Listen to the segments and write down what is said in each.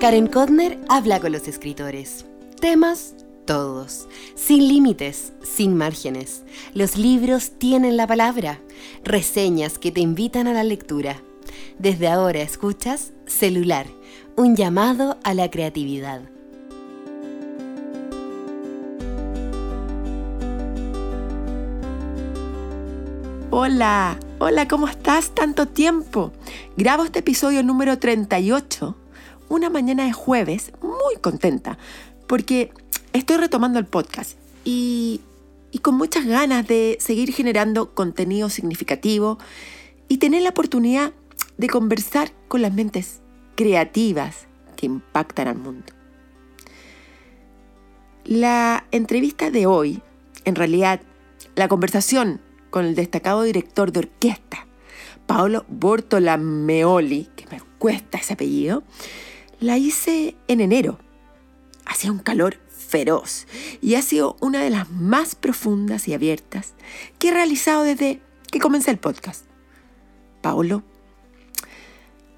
Karen Kodner habla con los escritores. Temas todos, sin límites, sin márgenes. Los libros tienen la palabra, reseñas que te invitan a la lectura. Desde ahora escuchas Celular, un llamado a la creatividad. Hola, hola, ¿cómo estás? Tanto tiempo. Grabo este episodio número 38 una mañana de jueves muy contenta porque estoy retomando el podcast y, con muchas ganas de seguir generando contenido significativo y tener la oportunidad de conversar con las mentes creativas que impactan al mundo. La entrevista de hoy, en realidad, la conversación con el destacado director de orquesta, Paolo Bortolameoli, que me cuesta ese apellido, la hice en enero. Hacía un calor feroz y ha sido una de las más profundas y abiertas que he realizado desde que comencé el podcast. Paolo.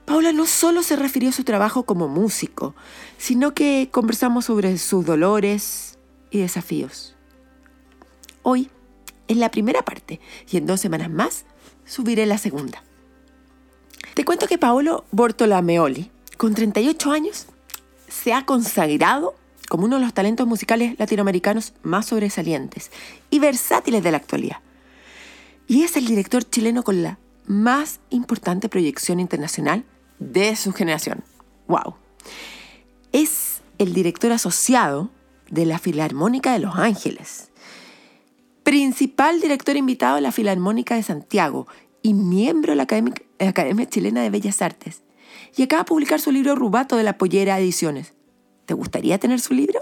Paula no solo se refirió a su trabajo como músico, sino que conversamos sobre sus dolores y desafíos. Hoy es la primera parte y en dos semanas más subiré la segunda. Te cuento que Paolo Bortolameoli con 38 años, se ha consagrado como uno de los talentos musicales latinoamericanos más sobresalientes y versátiles de la actualidad. Y es el director chileno con la más importante proyección internacional de su generación. ¡Wow! Es el director asociado de la Filarmónica de Los Ángeles, principal director invitado de la Filarmónica de Santiago y miembro de la Academia, Chilena de Bellas Artes y acaba de publicar su libro Rubato de la Pollera Ediciones. ¿Te gustaría tener su libro?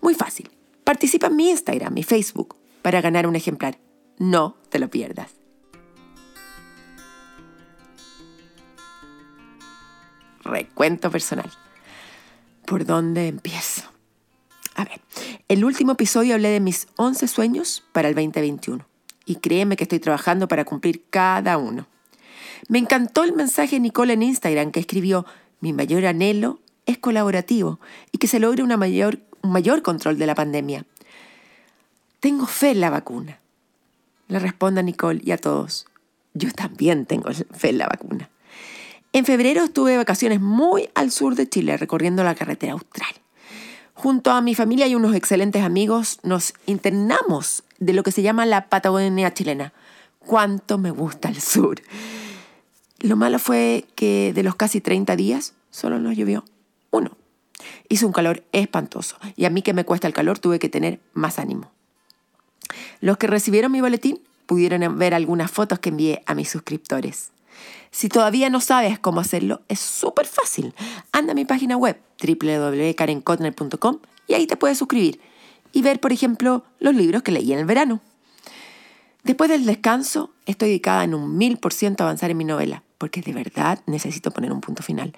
Muy fácil. Participa en mi Instagram y Facebook para ganar un ejemplar. No te lo pierdas. Recuento personal. ¿Por dónde empiezo? A ver, el último episodio hablé de mis 11 sueños para el 2021 y créeme que estoy trabajando para cumplir cada uno. Me encantó el mensaje de Nicole en Instagram que escribió, mi mayor anhelo es colaborativo y que se logre una mayor, un mayor control de la pandemia. Tengo fe en la vacuna. Le respondo a Nicole y a todos. Yo también tengo fe en la vacuna. En febrero estuve de vacaciones muy al sur de Chile recorriendo la carretera austral. Junto a mi familia y unos excelentes amigos nos internamos de lo que se llama la Patagonia chilena. Cuánto me gusta el sur. Lo malo fue que de los casi 30 días solo nos llovió uno. Hizo un calor espantoso y a mí que me cuesta el calor tuve que tener más ánimo. Los que recibieron mi boletín pudieron ver algunas fotos que envié a mis suscriptores. Si todavía no sabes cómo hacerlo, es súper fácil. Anda a mi página web www.karenkotner.com y ahí te puedes suscribir y ver, por ejemplo, los libros que leí en el verano. Después del descanso, estoy dedicada en un mil por ciento a avanzar en mi novela porque de verdad necesito poner un punto final.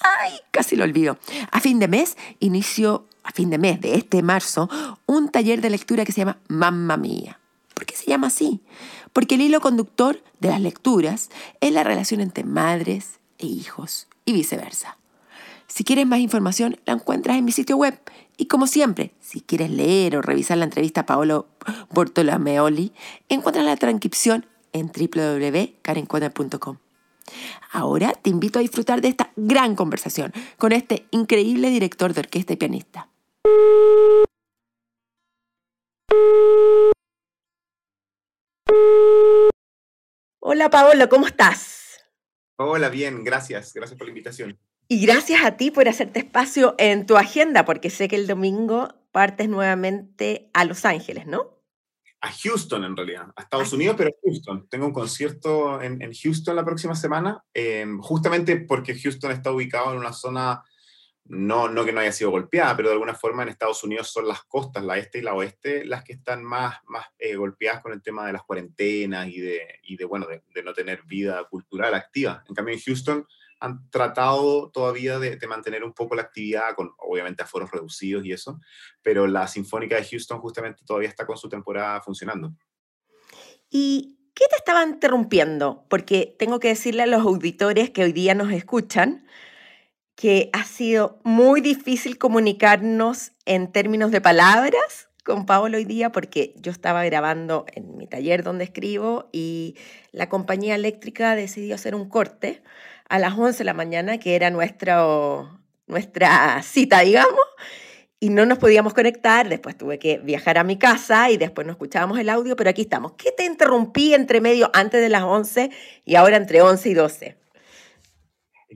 ¡Ay! Casi lo olvido. A fin de mes inicio, a fin de mes de este marzo, un taller de lectura que se llama Mamma Mía. ¿Por qué se llama así? Porque el hilo conductor de las lecturas es la relación entre madres e hijos y viceversa. Si quieres más información, la encuentras en mi sitio web. Y como siempre, si quieres leer o revisar la entrevista a Paolo Bortolameoli, encuentras la transcripción en www.karencuadra.com. Ahora te invito a disfrutar de esta gran conversación con este increíble director de orquesta y pianista. Hola Paolo, ¿cómo estás? Hola, bien, gracias. Gracias por la invitación. Y gracias a ti por hacerte espacio en tu agenda, porque sé que el domingo partes nuevamente a Los Ángeles, ¿no? A Houston en realidad, a Estados Unidos, pero a Houston. Tengo un concierto en, Houston la próxima semana, em, justamente porque Houston está ubicado en una zona, no, no que no haya sido golpeada, pero de alguna forma en Estados Unidos son las costas, la este y la oeste, las que están más, más eh, golpeadas con el tema de las cuarentenas y de, y de bueno, de, de no tener vida cultural activa. En cambio, en Houston han tratado todavía de, mantener un poco la actividad, con obviamente aforos reducidos y eso, pero la Sinfónica de Houston justamente todavía está con su temporada funcionando. ¿Y qué te estaba interrumpiendo? Porque tengo que decirle a los auditores que hoy día nos escuchan que ha sido muy difícil comunicarnos en términos de palabras con Paolo hoy día porque yo estaba grabando en mi taller donde escribo y la compañía eléctrica decidió hacer un corte a las 11 de la mañana, que era nuestro, nuestra cita, digamos, y no nos podíamos conectar. Después tuve que viajar a mi casa y después no escuchábamos el audio, pero aquí estamos. ¿Qué te interrumpí entre medio antes de las 11 y ahora entre 11 y 12?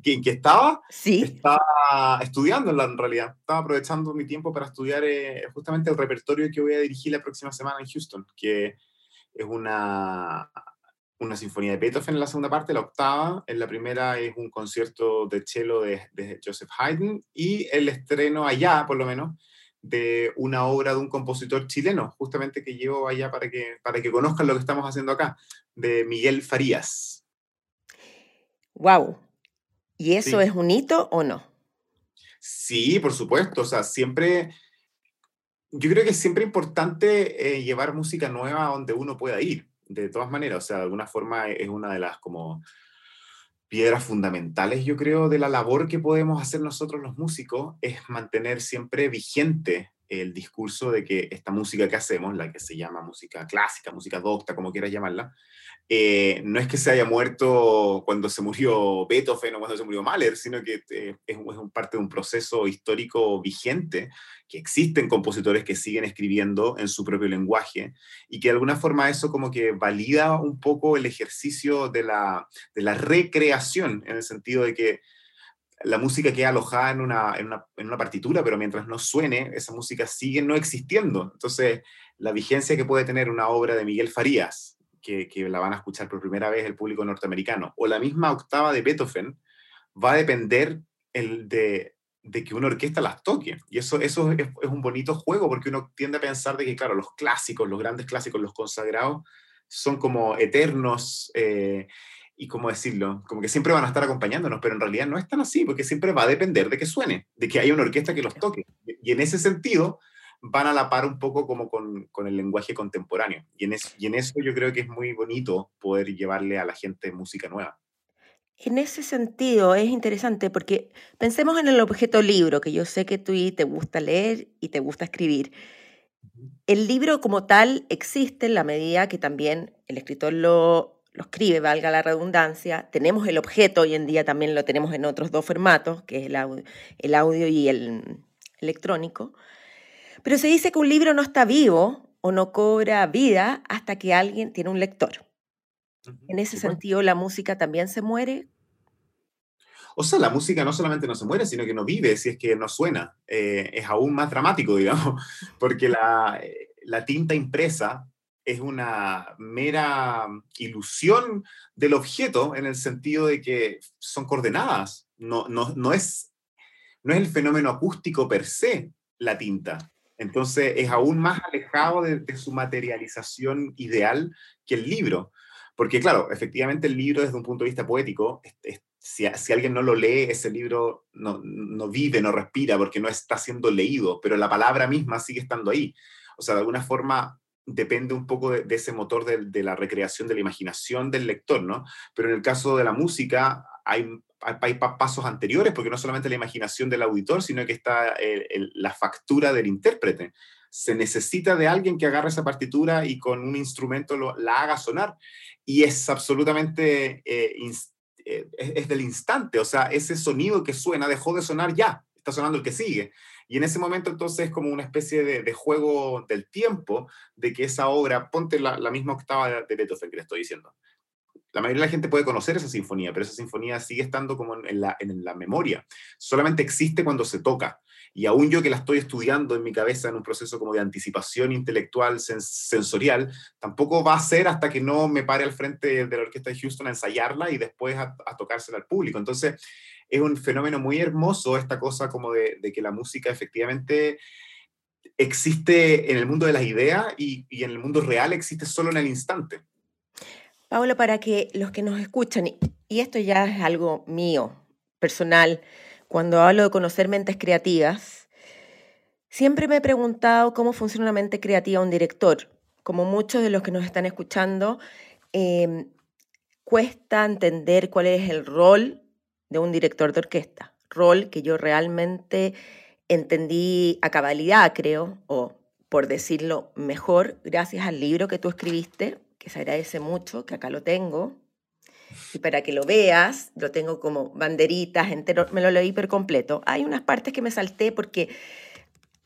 ¿En qué estaba? Sí. Estaba estudiando en realidad. Estaba aprovechando mi tiempo para estudiar eh, justamente el repertorio que voy a dirigir la próxima semana en Houston, que es una, una sinfonía de Beethoven en la segunda parte, la octava. En la primera es un concierto de cello de, de Joseph Haydn y el estreno allá, por lo menos, de una obra de un compositor chileno, justamente que llevo allá para que, para que conozcan lo que estamos haciendo acá, de Miguel Farías. ¡Wow! ¿Y eso es un hito o no? Sí, por supuesto. O sea, siempre, yo creo que es siempre importante eh, llevar música nueva a donde uno pueda ir de todas maneras, o sea, de alguna forma es una de las como piedras fundamentales, yo creo, de la labor que podemos hacer nosotros los músicos, es mantener siempre vigente el discurso de que esta música que hacemos, la que se llama música clásica, música docta, como quieras llamarla, eh, no es que se haya muerto cuando se murió Beethoven o cuando se murió Mahler, sino que eh, es, un, parte de un proceso histórico vigente, que existen compositores que siguen escribiendo en su propio lenguaje y que de alguna forma eso como que valida un poco el ejercicio de la, de la recreación, en el sentido de que la música queda alojada en una, en, una, en una, partitura, pero mientras no suene, esa música sigue no existiendo. Entonces, la vigencia que puede tener una obra de Miguel Farías, que, la van a escuchar por primera vez el público norteamericano, o la misma octava de Beethoven, va a depender el de, de que una orquesta las toque. Y eso, eso es, un bonito juego, porque uno tiende a pensar de que, claro, los clásicos, los grandes clásicos, los consagrados, son como eternos. Eh, y cómo decirlo, como que siempre van a estar acompañándonos, pero en realidad no es tan así, porque siempre va a depender de que suene, de que haya una orquesta que los toque. Y en ese sentido, van a la par un poco como con, con el lenguaje contemporáneo. Y en, y en eso yo creo que es muy bonito poder llevarle a la gente música nueva. En ese sentido es interesante porque pensemos en el objeto libro, que yo sé que tú te gusta leer y te gusta escribir. El libro como tal existe en la medida que también el escritor lo, lo escribe, valga la redundancia. Tenemos el objeto, hoy en día también lo tenemos en otros dos formatos, que es el audio, el audio y el electrónico. Pero se dice que un libro no está vivo o no cobra vida hasta que alguien tiene un lector. En ese sentido, ¿la música también se muere? O sea, la música no solamente no se muere, sino que no vive si es que no suena. Eh, es aún más dramático, digamos, porque la, eh, la tinta impresa es una mera ilusión del objeto en el sentido de que son coordenadas. No, no, no, es, no es el fenómeno acústico per se la tinta. Entonces es aún más alejado de, su materialización ideal que el libro. Porque claro, efectivamente el libro desde un punto de vista poético, si, alguien no lo lee, ese libro no, vive, no respira, porque no está siendo leído, pero la palabra misma sigue estando ahí. O sea, de alguna forma depende un poco de, ese motor de, la recreación de la imaginación del lector, ¿no? Pero en el caso de la música hay hay pasos anteriores, porque no solamente la imaginación del auditor, sino que está la factura del intérprete. Se necesita de alguien que agarre esa partitura y con un instrumento la haga sonar. Y es absolutamente, eh, eh, es, del instante, o sea, ese sonido que suena dejó de sonar ya, está sonando el que sigue. Y en ese momento entonces es como una especie de, juego del tiempo de que esa obra, ponte la, la misma octava de Beethoven que le estoy diciendo, la mayoría de la gente puede conocer esa sinfonía, pero esa sinfonía sigue estando como en la, en la memoria. Solamente existe cuando se toca. Y aún yo que la estoy estudiando en mi cabeza en un proceso como de anticipación intelectual, sensorial, tampoco va a ser hasta que no me pare al frente de la Orquesta de Houston a ensayarla y después a, tocársela al público. Entonces, es un fenómeno muy hermoso esta cosa como de, que la música efectivamente existe en el mundo de las ideas y, y en el mundo real existe solo en el instante. Paula, para que los que nos escuchan, y esto ya es algo mío, personal, cuando hablo de conocer mentes creativas, siempre me he preguntado cómo funciona una mente creativa un director. Como muchos de los que nos están escuchando, em, cuesta entender cuál es el rol de un director de orquesta. rol que yo realmente entendí a cabalidad, creo, o por decirlo mejor, gracias al libro que tú escribiste, que se agradece mucho, que acá lo tengo. Y para que lo veas, lo tengo como banderitas, entero, me lo leí por completo. Hay unas partes que me salté porque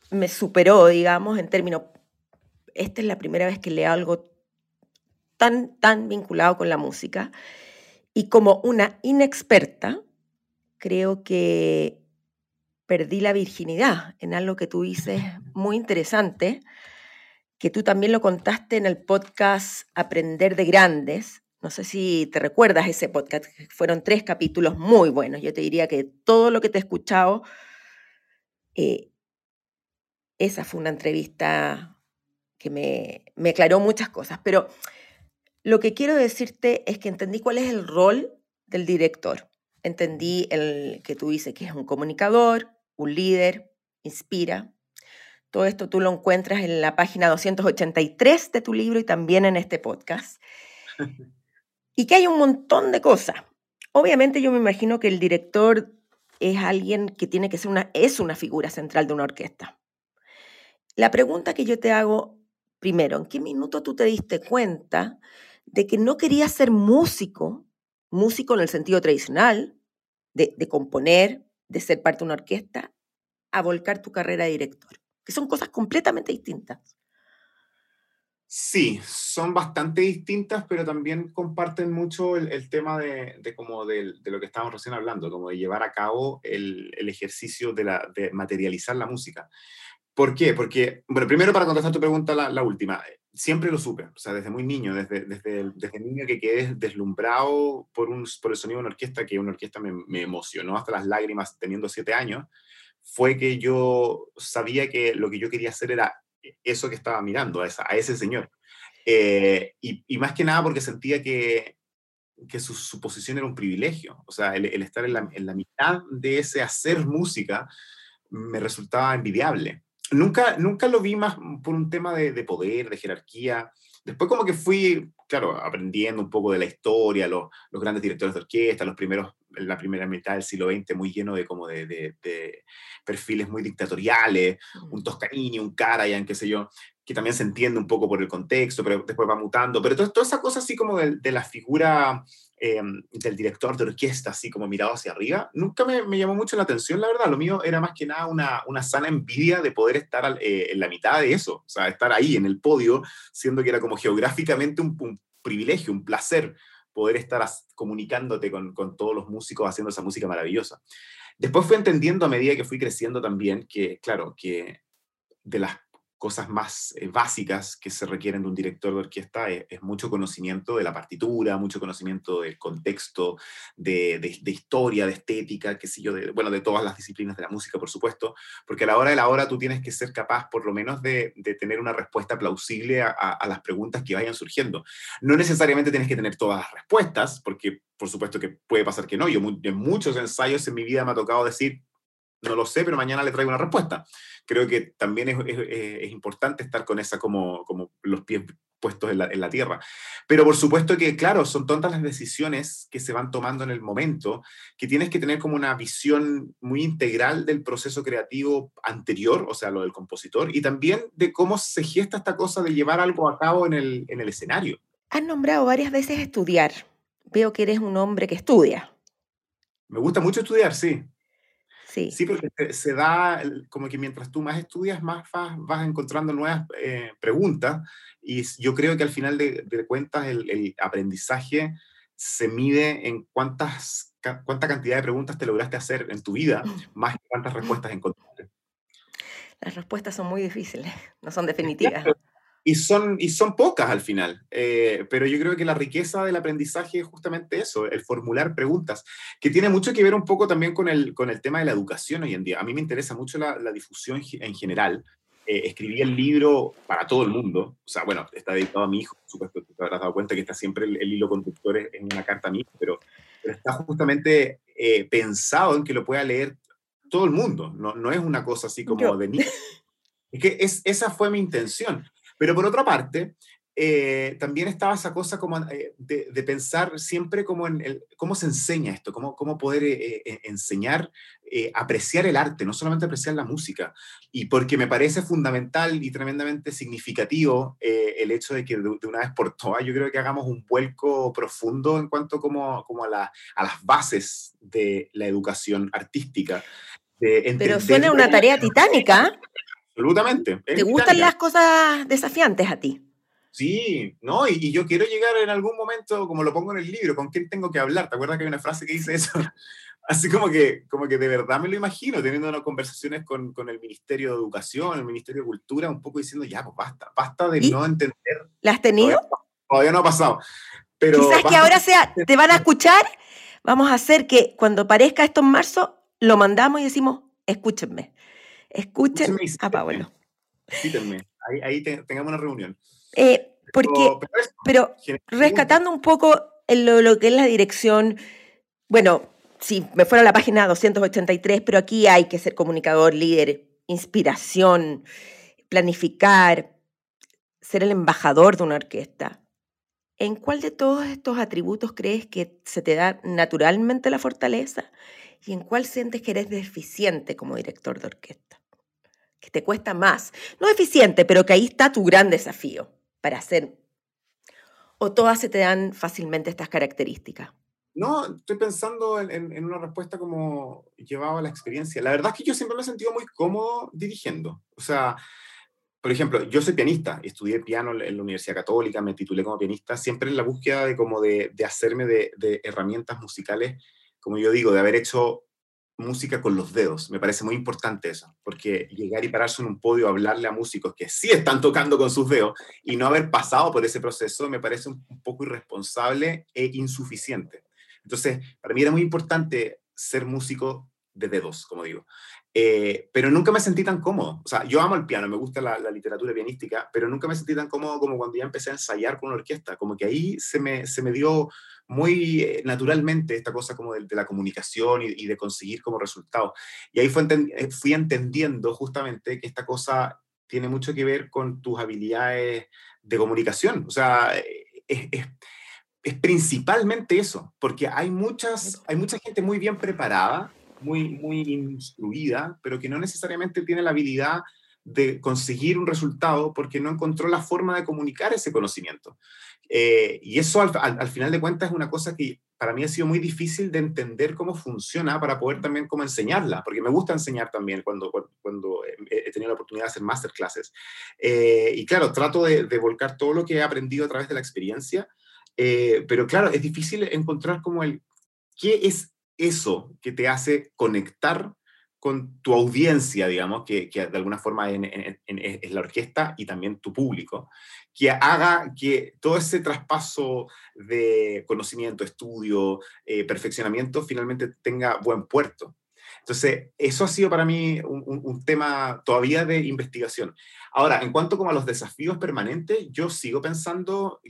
me superó, digamos, en términos, esta es la primera vez que leo algo tan, tan vinculado con la música. Y como una inexperta, creo que perdí la virginidad en algo que tú dices muy interesante, que tú también lo contaste en el podcast Aprender de Grandes. No sé si te recuerdas ese podcast, fueron tres capítulos muy buenos. Yo te diría que todo lo que te he escuchado, eh, esa fue una entrevista que me, me aclaró muchas cosas. Pero lo que quiero decirte es que entendí cuál es el rol del director. Entendí el que tú dices que es un comunicador, un líder, inspira. Todo esto tú lo encuentras en la página 283 de tu libro y también en este podcast. y que hay un montón de cosas. Obviamente yo me imagino que el director es alguien que tiene que ser una, es una figura central de una orquesta. La pregunta que yo te hago primero, ¿en qué minuto tú te diste cuenta de que no querías ser músico, músico en el sentido tradicional, de, de componer, de ser parte de una orquesta a volcar tu carrera de director, que son cosas completamente distintas. Sí, son bastante distintas, pero también comparten mucho el, tema de, como de, lo que estábamos recién hablando, como de llevar a cabo el, ejercicio de, la, de materializar la música. ¿Por qué? Porque, bueno, primero para contestar tu pregunta, la, la, última, siempre lo supe, o sea, desde muy niño, desde, desde, desde niño que quedé deslumbrado por, un, por el sonido de una orquesta, que una orquesta me, me, emocionó hasta las lágrimas teniendo siete años, fue que yo sabía que lo que yo quería hacer era eso que estaba mirando, a, ese señor. Eh, y, más que nada porque sentía que, que su, posición era un privilegio, o sea, el, estar en la, mitad de ese hacer música me resultaba envidiable nunca, nunca lo vi más por un tema de, poder, de jerarquía. Después como que fui, claro, aprendiendo un poco de la historia, los, los grandes directores de orquesta, los primeros, en la primera mitad del siglo XX, muy lleno de como de, de, de perfiles muy dictatoriales, un Toscanini, un Karajan, qué sé yo, que también se entiende un poco por el contexto, pero después va mutando. Pero toda, toda esa cosa así como de, de la figura eh, del director de orquesta, así como mirado hacia arriba, nunca me, me, llamó mucho la atención, la verdad. Lo mío era más que nada una, una sana envidia de poder estar al, eh, en la mitad de eso, o sea, estar ahí en el podio, siendo que era como geográficamente un, un privilegio, un placer poder estar comunicándote con, con todos los músicos haciendo esa música maravillosa. Después fui entendiendo a medida que fui creciendo también que, claro, que de las cosas más eh, básicas que se requieren de un director de orquesta es, es, mucho conocimiento de la partitura, mucho conocimiento del contexto, de, de, historia, de estética, qué sé yo, de, bueno, de todas las disciplinas de la música, por supuesto, porque a la hora de la hora tú tienes que ser capaz por lo menos de, de tener una respuesta plausible a, a, a, las preguntas que vayan surgiendo. No necesariamente tienes que tener todas las respuestas, porque por supuesto que puede pasar que no. Yo en muchos ensayos en mi vida me ha tocado decir, no lo sé, pero mañana le traigo una respuesta. Creo que también es, es, es importante estar con esa como, como los pies puestos en la, en la, tierra. Pero por supuesto que, claro, son tantas las decisiones que se van tomando en el momento que tienes que tener como una visión muy integral del proceso creativo anterior, o sea, lo del compositor, y también de cómo se gesta esta cosa de llevar algo a cabo en el, en el escenario. Has nombrado varias veces estudiar. Veo que eres un hombre que estudia. Me gusta mucho estudiar, sí. Sí. sí, porque se da como que mientras tú más estudias, más vas, vas encontrando nuevas eh, preguntas y yo creo que al final de, de cuentas el, el, aprendizaje se mide en cuántas, cuánta cantidad de preguntas te lograste hacer en tu vida, más que cuántas respuestas encontraste. Las respuestas son muy difíciles, no son definitivas. Y son, y son pocas al final, eh, pero yo creo que la riqueza del aprendizaje es justamente eso, el formular preguntas, que tiene mucho que ver un poco también con el, con el tema de la educación hoy en día. A mí me interesa mucho la, la difusión en general. Eh, escribí el libro para todo el mundo, o sea, bueno, está dedicado a mi hijo, por supuesto, te habrás dado cuenta que está siempre el, el hilo conductor en una carta a mi hijo, pero, pero está justamente eh, pensado en que lo pueda leer todo el mundo, no, no es una cosa así como yo. de niño. Es que es, esa fue mi intención. Pero por otra parte, eh, también estaba esa cosa como eh, de, pensar siempre como en el, cómo se enseña esto, cómo, cómo poder eh, enseñar, apreciar el arte, no solamente apreciar la música. Y porque me parece fundamental y tremendamente significativo el hecho de que de, una vez por todas yo creo que hagamos un vuelco profundo en cuanto como, como a, la, a las bases de la educación artística. Pero suena una tarea titánica. Absolutamente. ¿Te gustan las cosas desafiantes a ti? Sí, no, y, yo quiero llegar en algún momento, como lo pongo en el libro, ¿con quién tengo que hablar? ¿Te acuerdas que hay una frase que dice eso? Así como que, como que de verdad me lo imagino, teniendo unas conversaciones con, con el Ministerio de Educación, el Ministerio de Cultura, un poco diciendo, ya, pues basta, basta de no entender. ¿La has tenido? Todavía, no ha pasado. Pero Quizás que ahora sea, te van a escuchar, vamos a hacer que cuando parezca esto en marzo, lo mandamos y decimos, escúchenme, escuchen a Pablo. ahí, ahí tengamos una reunión. Eh, porque, pero, rescatando un poco lo, lo, que es la dirección, bueno, si me fuera a la página 283, pero aquí hay que ser comunicador, líder, inspiración, planificar, ser el embajador de una orquesta. ¿En cuál de todos estos atributos crees que se te da naturalmente la fortaleza? ¿Y en cuál sientes que eres deficiente como director de orquesta? Que te cuesta más. No eficiente, pero que ahí está tu gran desafío para hacer? ¿O todas se te dan fácilmente estas características? No, estoy pensando en, una respuesta como llevaba la experiencia. La verdad es que yo siempre me he sentido muy cómodo dirigiendo. O sea, por ejemplo, yo soy pianista, estudié piano en la Universidad Católica, me titulé como pianista, siempre en la búsqueda de como de, de hacerme de, de, herramientas musicales, como yo digo, de haber hecho música con los dedos. Me parece muy importante eso, porque llegar y pararse en un podio a hablarle a músicos que sí están tocando con sus dedos y no haber pasado por ese proceso me parece un, poco irresponsable e insuficiente. Entonces, para mí era muy importante ser músico de dedos, como digo. Eh, pero nunca me sentí tan cómodo. O sea, yo amo el piano, me gusta la, literatura pianística, pero nunca me sentí tan cómodo como cuando ya empecé a ensayar con una orquesta. Como que ahí se me, se me dio muy eh, naturalmente esta cosa como de, la comunicación y, de conseguir como resultado. Y ahí fue eh, fui entendiendo justamente que esta cosa tiene mucho que ver con tus habilidades de comunicación. O sea, es, es, es principalmente eso, porque hay, muchas, hay mucha gente muy bien preparada muy, muy instruida, pero que no necesariamente tiene la habilidad de conseguir un resultado porque no encontró la forma de comunicar ese conocimiento. Eh, y eso al, final de cuentas es una cosa que para mí ha sido muy difícil de entender cómo funciona para poder también cómo enseñarla, porque me gusta enseñar también cuando, cuando he tenido la oportunidad de hacer masterclasses. Eh, y claro, trato de, volcar todo lo que he aprendido a través de la experiencia, eh, pero claro, es difícil encontrar como el qué es eso que te hace conectar con tu audiencia, digamos, que, de alguna forma es la orquesta y también tu público, que haga que todo ese traspaso de conocimiento, estudio, eh, perfeccionamiento finalmente tenga buen puerto. Entonces, eso ha sido para mí un, tema todavía de investigación. Ahora, en cuanto como a los desafíos permanentes, yo sigo pensando,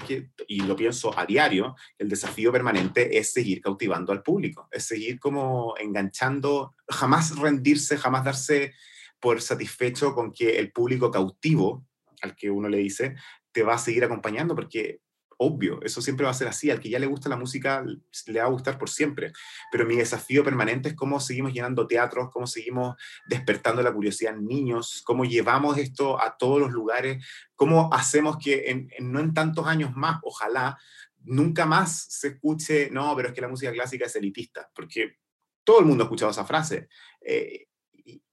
y lo pienso a diario, el desafío permanente es seguir cautivando al público, es seguir como enganchando, jamás rendirse, jamás darse por satisfecho con que el público cautivo, al que uno le dice, te va a seguir acompañando, porque obvio, eso siempre va a ser así, al que ya le gusta la música le va a gustar por siempre, pero mi desafío permanente es cómo seguimos llenando teatros, cómo seguimos despertando la curiosidad en niños, cómo llevamos esto a todos los lugares, cómo hacemos que en, no en tantos años más, ojalá, nunca más se escuche, no, pero es que la música clásica es elitista, porque todo el mundo ha escuchado esa frase. Eh,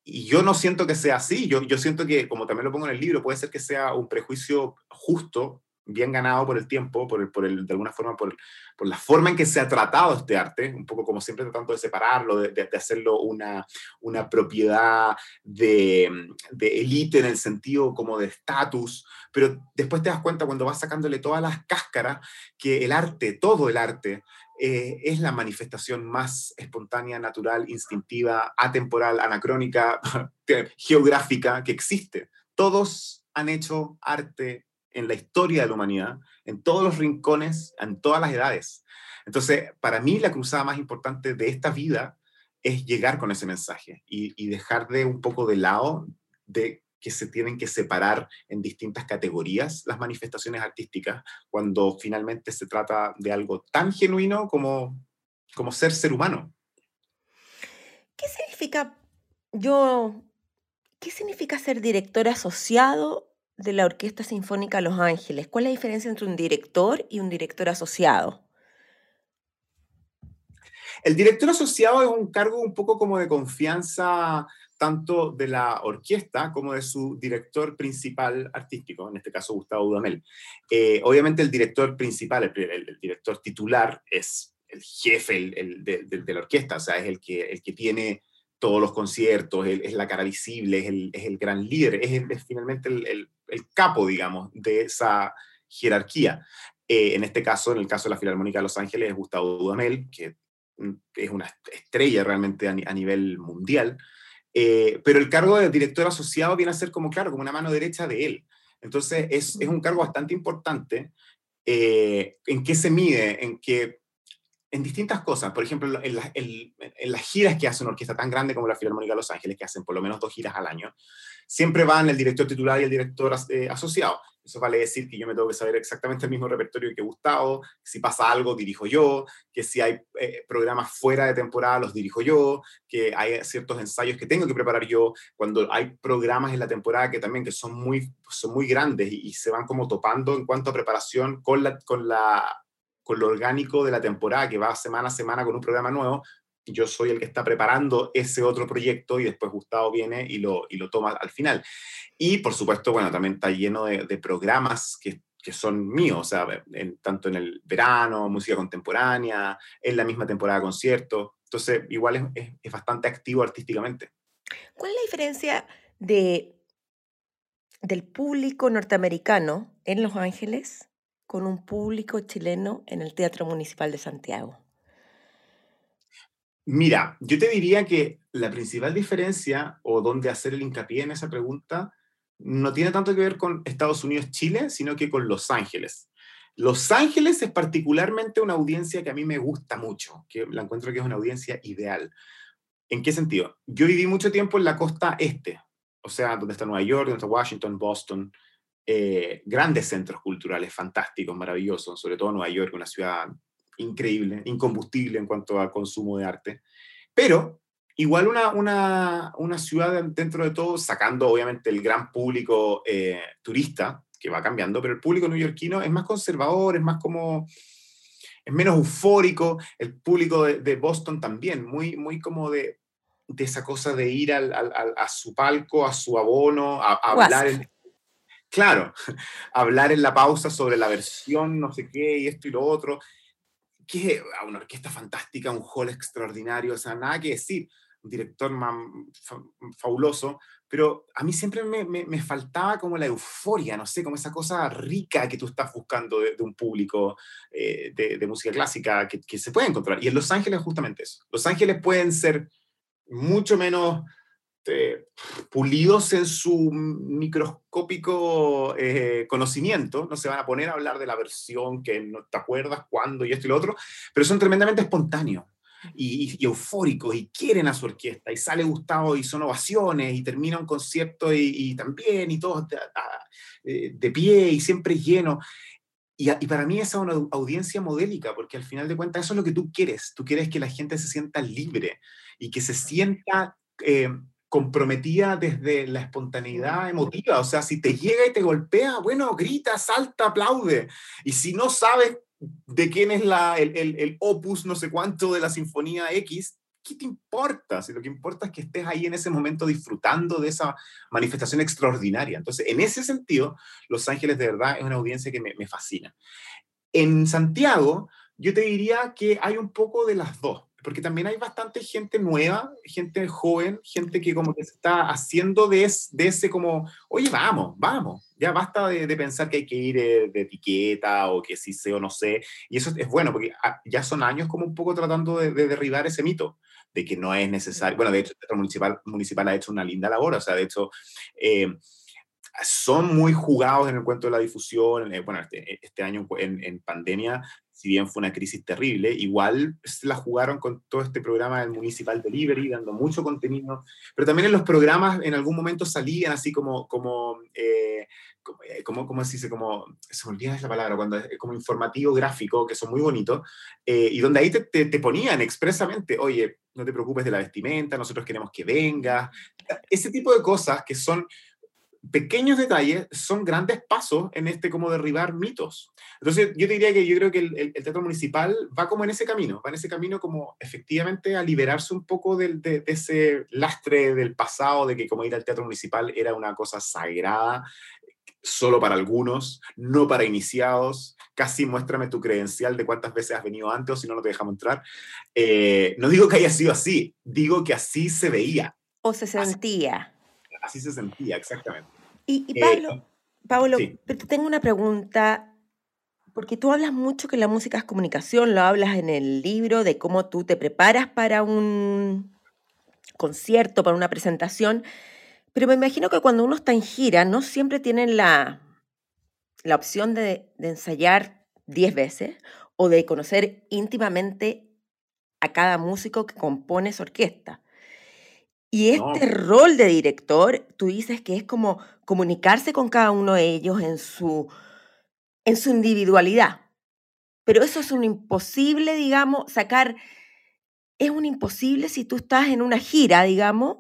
y yo no siento que sea así, yo, yo siento que, como también lo pongo en el libro, puede ser que sea un prejuicio justo bien ganado por el tiempo, por el, por el, de alguna forma por, por, la forma en que se ha tratado este arte, un poco como siempre tratando de separarlo, de, de, hacerlo una, una propiedad de, de élite en el sentido como de estatus, pero después te das cuenta cuando vas sacándole todas las cáscaras que el arte, todo el arte, eh, es la manifestación más espontánea, natural, instintiva, atemporal, anacrónica, geográfica que existe. Todos han hecho arte en la historia de la humanidad, en todos los rincones, en todas las edades. Entonces, para mí la cruzada más importante de esta vida es llegar con ese mensaje y, dejar de un poco de lado de que se tienen que separar en distintas categorías las manifestaciones artísticas cuando finalmente se trata de algo tan genuino como, como ser ser humano. ¿Qué significa yo, qué significa ser director asociado de la Orquesta Sinfónica Los Ángeles? ¿Cuál es la diferencia entre un director y un director asociado? El director asociado es un cargo un poco como de confianza tanto de la orquesta como de su director principal artístico, en este caso Gustavo Dudamel. Eh, obviamente el director principal, el, director titular es el jefe el, de, la orquesta, o sea, es el que, el que tiene todos los conciertos, es la cara visible, es el, es el gran líder, es, finalmente el, capo, digamos, de esa jerarquía. Eh, en este caso, en el caso de la Filarmónica de Los Ángeles, es Gustavo Dudamel, que mm, es una estrella realmente a, nivel mundial, eh, pero el cargo de director asociado viene a ser como, claro, como una mano derecha de él. Entonces, es, es un cargo bastante importante. Eh, ¿En qué se mide? En que en distintas cosas. Por ejemplo, en, las giras que hace una orquesta tan grande como la Filarmónica de Los Ángeles, que hacen por lo menos dos giras al año, siempre van el director titular y el director eh, asociado. Eso vale decir que yo me tengo que saber exactamente el mismo repertorio que Gustavo, si pasa algo dirijo yo, que si hay eh, programas fuera de temporada los dirijo yo, que hay ciertos ensayos que tengo que preparar yo, cuando hay programas en la temporada que también que son muy, son muy grandes y, y se van como topando en cuanto a preparación con la, con la con lo orgánico de la temporada, que va semana a semana con un programa nuevo, yo soy el que está preparando ese otro proyecto y después Gustavo viene y lo, y lo toma al final. Y por supuesto, bueno, también está lleno de, programas que, que, son míos, o sea, tanto en el verano, música contemporánea, en la misma temporada conciertos. Entonces, igual es, es bastante activo artísticamente. ¿Cuál es la diferencia de, del público norteamericano en Los Ángeles con un público chileno en el Teatro Municipal de Santiago? Mira, yo te diría que la principal diferencia o donde hacer el hincapié en esa pregunta no tiene tanto que ver con Estados Unidos-Chile, sino que con Los Ángeles. Los Ángeles es particularmente una audiencia que a mí me gusta mucho, que la encuentro que es una audiencia ideal. ¿En qué sentido? Yo viví mucho tiempo en la costa este, o sea, donde está Nueva York, donde está Washington, Boston, eh, grandes centros culturales fantásticos, maravillosos, sobre todo Nueva York, una ciudad increíble, incombustible en cuanto al consumo de arte, pero igual una, una, una ciudad dentro de todo, sacando obviamente el gran público eh, turista, que va cambiando, pero el público neoyorquino es más conservador, es más como, es menos eufórico, el público de, Boston también, muy, muy como de, de esa cosa de ir al, al, a su palco, a su abono, a, hablar en, Claro, hablar en la pausa sobre la versión, no sé qué, y esto y lo otro. Que una orquesta fantástica, un hall extraordinario, o sea, nada que decir, un director fabuloso, pero a mí siempre me, me, faltaba como la euforia, no sé, como esa cosa rica que tú estás buscando de, un público eh, de, de, música clásica que, que se puede encontrar. Y en Los Ángeles justamente eso. Los Ángeles pueden ser mucho menos este, pulidos en su microscópico eh, conocimiento, no se van a poner a hablar de la versión que no te acuerdas cuándo y esto y lo otro, pero son tremendamente espontáneos. Y, eufóricos y quieren a su orquesta y sale Gustavo y son ovaciones y termina un concierto y, también y todos eh, de, pie y siempre lleno. Y, y, para mí esa es una audiencia modélica, porque al final de cuentas eso es lo que tú quieres. Tú quieres que la gente se sienta libre y que se sienta eh, comprometida desde la espontaneidad emotiva. O sea, si te llega y te golpea, bueno, grita, salta, aplaude. Y si no sabes de quién es la, el, el, opus no sé cuánto de la Sinfonía X, ¿qué te importa? Si lo que importa es que estés ahí en ese momento disfrutando de esa manifestación extraordinaria. Entonces, en ese sentido, Los Ángeles de verdad es una audiencia que me, me fascina. En Santiago, yo te diría que hay un poco de las dos porque también hay bastante gente nueva, gente joven, gente que como que se está haciendo de, de ese como, oye, vamos, vamos, ya basta de, pensar que hay que ir de, etiqueta o que si sé o no sé, y eso es bueno, porque ah, ya son años como un poco tratando de, derribar ese mito de que no es necesario, bueno, de hecho, el Teatro Municipal, municipal ha hecho una linda labor, o sea, de hecho, eh, son muy jugados en el cuento de la difusión. Eh, bueno, este, este año en, en, pandemia si bien fue una crisis terrible, igual se la jugaron con todo este programa del Municipal Delivery, dando mucho contenido, pero también en los programas en algún momento salían así como, como, eh, eh, como, como, se dice, como, se me olvida esa palabra, cuando es como informativo gráfico, que son muy bonitos, eh, y donde ahí te, te, te, ponían expresamente, oye, no te preocupes de la vestimenta, nosotros queremos que vengas, ese tipo de cosas que son pequeños detalles son grandes pasos en este como derribar mitos. Entonces, yo diría que yo creo que el, el, teatro municipal va como en ese camino, va en ese camino como efectivamente a liberarse un poco de, de, ese lastre del pasado, de que como ir al teatro municipal era una cosa sagrada, solo para algunos, no para iniciados, casi muéstrame tu credencial de cuántas veces has venido antes o si no, no te dejamos entrar. Eh, no digo que haya sido así, digo que así se veía. O se sentía. Así, así se sentía, exactamente. Y, y Pablo, eh, Pablo sí. pero te tengo una pregunta, porque tú hablas mucho que la música es comunicación, lo hablas en el libro de cómo tú te preparas para un concierto, para una presentación. Pero me imagino que cuando uno está en gira, no siempre tienen la, la opción de, de ensayar 10 veces o de conocer íntimamente a cada músico que compone esa orquesta. Y este no. rol de director, tú dices que es como comunicarse con cada uno de ellos en su, en su individualidad. Pero eso es un imposible, digamos, sacar, es un imposible si tú estás en una gira, digamos,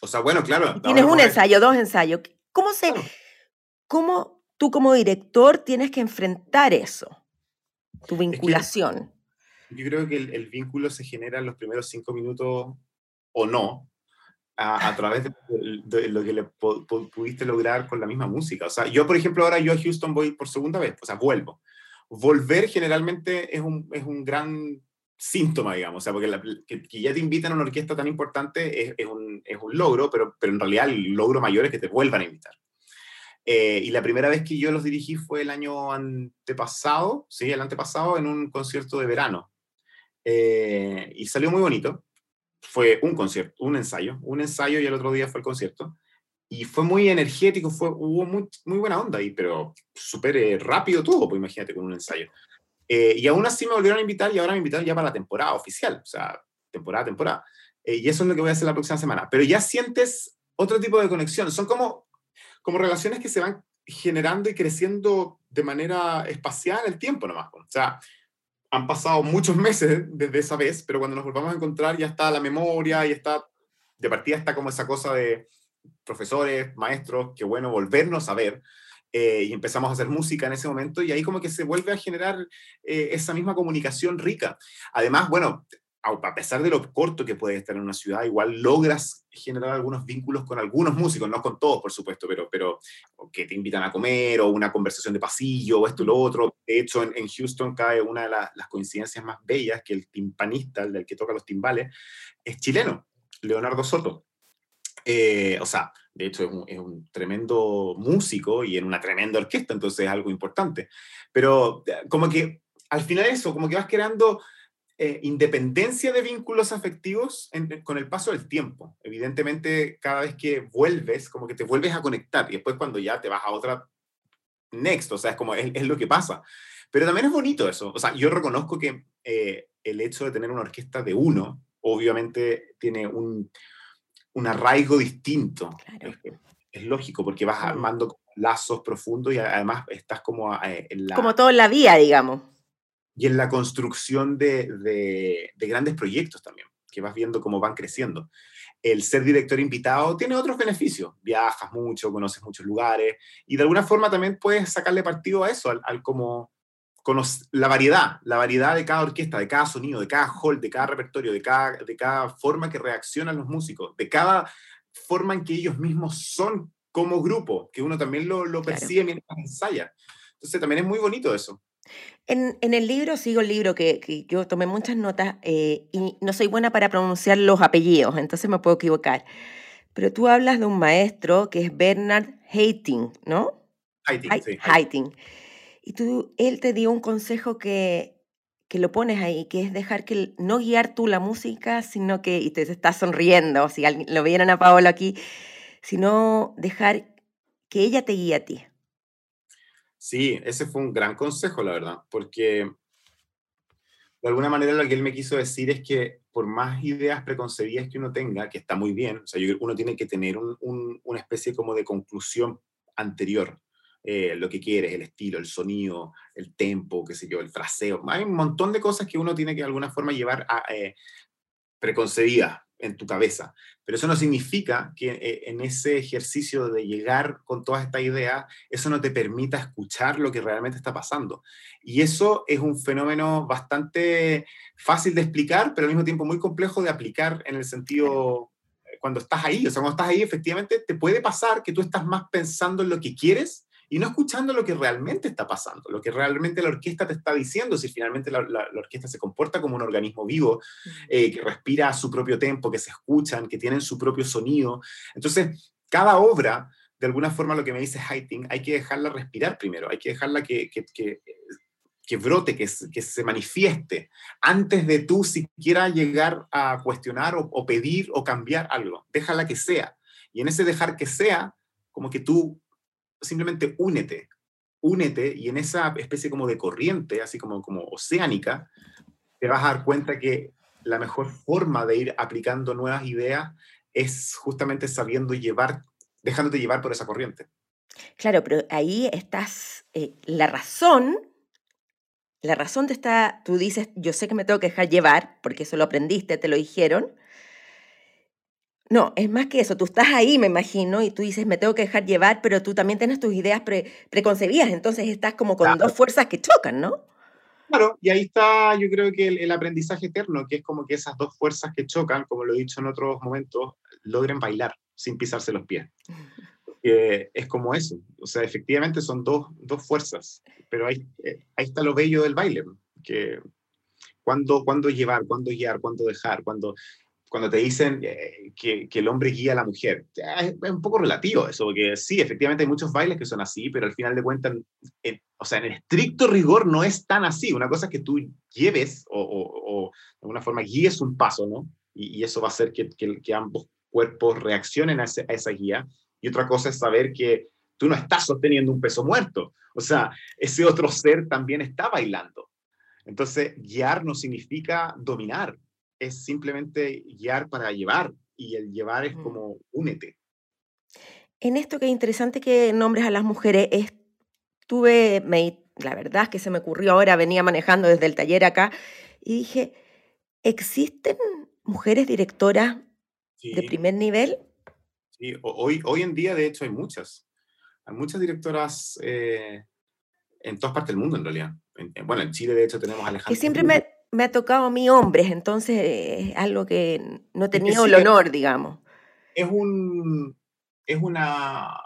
o sea, bueno, claro. Tienes un ensayo, dos ensayos. ¿Cómo se, claro. cómo tú como director tienes que enfrentar eso? Tu vinculación. Es que yo creo que el, el, vínculo se genera en los primeros cinco minutos o no, a, a través de, lo que le pudiste lograr con la misma música. O sea, yo, por ejemplo, ahora yo a Houston voy por segunda vez, o sea, vuelvo. Volver generalmente es un, es un gran síntoma, digamos, o sea, porque la, que, que, ya te invitan a una orquesta tan importante es, es, un, es, un, logro, pero, pero en realidad el logro mayor es que te vuelvan a invitar. Eh, y la primera vez que yo los dirigí fue el año antepasado, sí, el antepasado, en un concierto de verano. Eh, y salió muy bonito. Fue un concierto, un ensayo, un ensayo y el otro día fue el concierto. Y fue muy energético, fue, hubo muy, buena onda ahí, pero súper eh, rápido todo, pues imagínate con un ensayo. Eh, y aún así me volvieron a invitar y ahora me invitaron ya para la temporada oficial, o sea, temporada, temporada. Eh, y eso es lo que voy a hacer la próxima semana. Pero ya sientes otro tipo de conexión. Son como, como relaciones que se van generando y creciendo de manera espacial el tiempo nomás. O sea, han pasado muchos meses desde esa vez, pero cuando nos volvamos a encontrar ya está la memoria y está, de partida está como esa cosa de profesores, maestros, qué bueno volvernos a ver eh, y empezamos a hacer música en ese momento y ahí como que se vuelve a generar eh, esa misma comunicación rica. Además, bueno, a pesar de lo corto que puede estar en una ciudad, igual logras generar algunos vínculos con algunos músicos, no con todos, por supuesto, pero, pero que te invitan a comer o una conversación de pasillo o esto y lo otro. De hecho, en, en Houston cae una de la, las coincidencias más bellas, que el timpanista, el del que toca los timbales, es chileno, Leonardo Soto. Eh, o sea, de hecho es un, es un, tremendo músico y en una tremenda orquesta, entonces es algo importante. Pero eh, como que al final eso, como que vas creando eh, independencia de vínculos afectivos en, con el paso del tiempo. Evidentemente, cada vez que vuelves, como que te vuelves a conectar y después cuando ya te vas a otra next, o sea, es como es, es lo que pasa. Pero también es bonito eso. O sea, yo reconozco que eh, el hecho de tener una orquesta de uno, obviamente tiene un, un arraigo distinto. Claro. Es, es, lógico, porque vas armando lazos profundos y además estás como eh, en la... Como todo en la vía, digamos. Y en la construcción de, de, de, grandes proyectos también, que vas viendo cómo van creciendo. El ser director invitado tiene otros beneficios. Viajas mucho, conoces muchos lugares y de alguna forma también puedes sacarle partido a eso, al, al como la variedad, la variedad de cada orquesta, de cada sonido, de cada hall, de cada repertorio, de cada, de cada forma que reaccionan los músicos, de cada forma en que ellos mismos son como grupo, que uno también lo, lo percibe claro. mientras ensaya. Entonces también es muy bonito eso. En, en, el libro, sigo el libro que, que yo tomé muchas notas eh, y no soy buena para pronunciar los apellidos, entonces me puedo equivocar. Pero tú hablas de un maestro que es Bernard Haitink, ¿no? Haitink, sí. Haitink. Y tú, él te dio un consejo que, que lo pones ahí, que es dejar que no guiar tú la música, sino que, y te estás sonriendo, si alguien, lo vieron a Paolo aquí, sino dejar que ella te guíe a ti. Sí, ese fue un gran consejo, la verdad, porque de alguna manera lo que él me quiso decir es que por más ideas preconcebidas que uno tenga, que está muy bien, o sea, uno tiene que tener una especie como de conclusión anterior. Eh, lo que quieres, el estilo, el sonido, el tempo, qué sé yo, el fraseo. Hay un montón de cosas que uno tiene que de alguna forma llevar a, eh, preconcebidas en tu cabeza. Pero eso no significa que eh, en ese ejercicio de llegar con todas estas ideas, eso no te permita escuchar lo que realmente está pasando. Y eso es un fenómeno bastante fácil de explicar, pero al mismo tiempo muy complejo de aplicar en el sentido eh, cuando estás ahí. O sea, cuando estás ahí, efectivamente, te puede pasar que tú estás más pensando en lo que quieres y no escuchando lo que realmente está pasando, lo que realmente la orquesta te está diciendo, si finalmente la, orquesta se comporta como un organismo vivo, eh, que respira a su propio tempo, que se escuchan, que tienen su propio sonido. Entonces, cada obra, de alguna forma lo que me dice Heiting, hay que dejarla respirar primero, hay que dejarla que, que, que, brote, que, que, se manifieste, antes de tú siquiera llegar a cuestionar o, o pedir o cambiar algo. Déjala que sea. Y en ese dejar que sea, como que tú simplemente únete, únete y en esa especie como de corriente, así como, como oceánica, te vas a dar cuenta que la mejor forma de ir aplicando nuevas ideas es justamente sabiendo llevar, dejándote llevar por esa corriente. Claro, pero ahí estás, eh, la razón, la razón te está, tú dices, yo sé que me tengo que dejar llevar, porque eso lo aprendiste, te lo dijeron, no, es más que eso. Tú estás ahí, me imagino, y tú dices, me tengo que dejar llevar, pero tú también tienes tus ideas preconcebidas, entonces estás como con dos fuerzas que chocan, ¿no? Claro, y ahí está yo creo que el, aprendizaje eterno, que es como que esas dos fuerzas que chocan, como lo he dicho en otros momentos, logren bailar sin pisarse los pies. es como eso, o sea, efectivamente son dos, dos fuerzas, pero ahí, eh, ahí está lo bello del baile, que cuándo, cuándo llevar, cuándo guiar, cuándo dejar, cuándo cuando te dicen eh, que, que, el hombre guía a la mujer. Es, un poco relativo eso, porque sí, efectivamente hay muchos bailes que son así, pero al final de cuentas, o sea, en estricto rigor no es tan así. Una cosa es que tú lleves o, o, de alguna forma guíes un paso, ¿no? Y, y eso va a hacer que, que, que ambos cuerpos reaccionen a, ese, a esa guía. Y otra cosa es saber que tú no estás sosteniendo un peso muerto. O sea, ese otro ser también está bailando. Entonces, guiar no significa dominar, es simplemente guiar para llevar y el llevar es como únete. En esto que es interesante que nombres a las mujeres, estuve, me, la verdad es que se me ocurrió ahora, venía manejando desde el taller acá y dije, ¿existen mujeres directoras de primer nivel? Sí, hoy, hoy en día de hecho hay muchas. Hay muchas directoras eh, en todas partes del mundo en realidad. bueno, en Chile de hecho tenemos a Alejandra. Que siempre me, me ha tocado a mí hombres, entonces es algo que no he tenido el honor, digamos. Es un es una,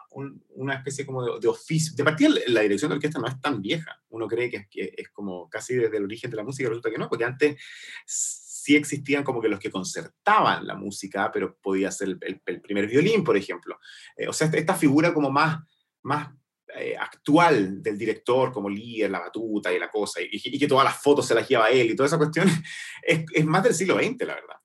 una especie como de, oficio. De partida, la dirección de orquesta no es tan vieja. Uno cree que es, que es como casi desde el origen de la música, resulta que no, porque antes sí existían como que los que concertaban la música, pero podía ser el, primer violín, por ejemplo. Eh, o sea, esta figura como más, más eh, actual del director como líder, la batuta y la cosa, y, que todas las fotos se las lleva él y toda esa cuestión, es, es más del siglo XX, la verdad.